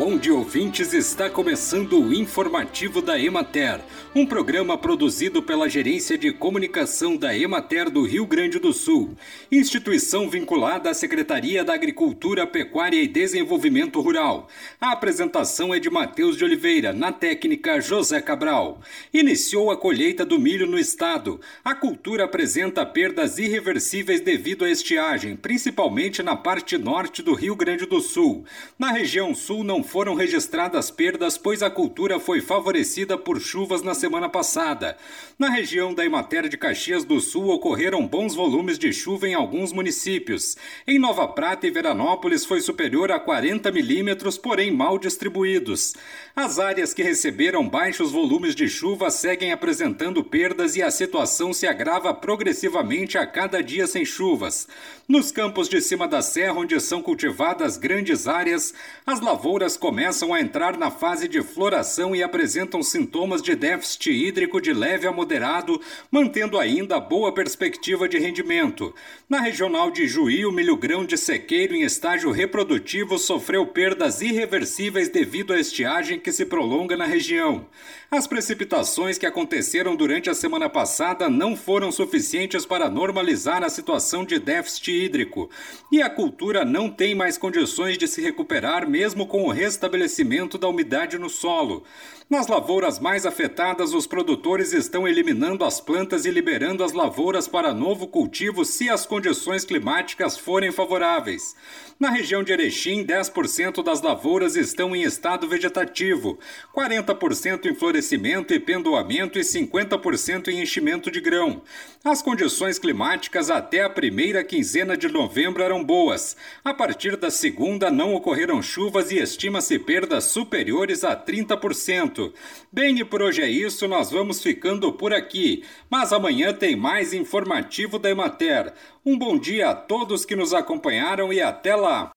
Bom dia, ouvintes. Está começando o informativo da Emater, um programa produzido pela Gerência de Comunicação da Emater do Rio Grande do Sul, instituição vinculada à Secretaria da Agricultura, Pecuária e Desenvolvimento Rural. A apresentação é de Matheus de Oliveira, na técnica José Cabral. Iniciou a colheita do milho no estado. A cultura apresenta perdas irreversíveis devido à estiagem, principalmente na parte norte do Rio Grande do Sul. Na região sul não foram registradas perdas, pois a cultura foi favorecida por chuvas na semana passada. Na região da Imater de Caxias do Sul ocorreram bons volumes de chuva em alguns municípios. Em Nova Prata e Veranópolis foi superior a 40 milímetros, porém mal distribuídos. As áreas que receberam baixos volumes de chuva seguem apresentando perdas e a situação se agrava progressivamente a cada dia sem chuvas. Nos campos de cima da serra, onde são cultivadas grandes áreas, as lavouras começam a entrar na fase de floração e apresentam sintomas de déficit hídrico de leve a moderado, mantendo ainda boa perspectiva de rendimento. Na regional de Juí, o milho grão de sequeiro em estágio reprodutivo sofreu perdas irreversíveis devido à estiagem que se prolonga na região. As precipitações que aconteceram durante a semana passada não foram suficientes para normalizar a situação de déficit hídrico, e a cultura não tem mais condições de se recuperar mesmo com o restabelecimento da umidade no solo. Nas lavouras mais afetadas, os produtores estão eliminando as plantas e liberando as lavouras para novo cultivo se as condições climáticas forem favoráveis. Na região de Erechim, 10% das lavouras estão em estado vegetativo, 40% em florescimento e pendoamento e 50% em enchimento de grão. As condições climáticas até a primeira quinzena de novembro eram boas. A partir da segunda, não ocorreram chuvas e estima-se perdas superiores a 30%. Bem, e por hoje é isso, nós vamos ficando por aqui. Mas amanhã tem mais informativo da Emater. Um bom dia a todos que nos acompanharam e até lá!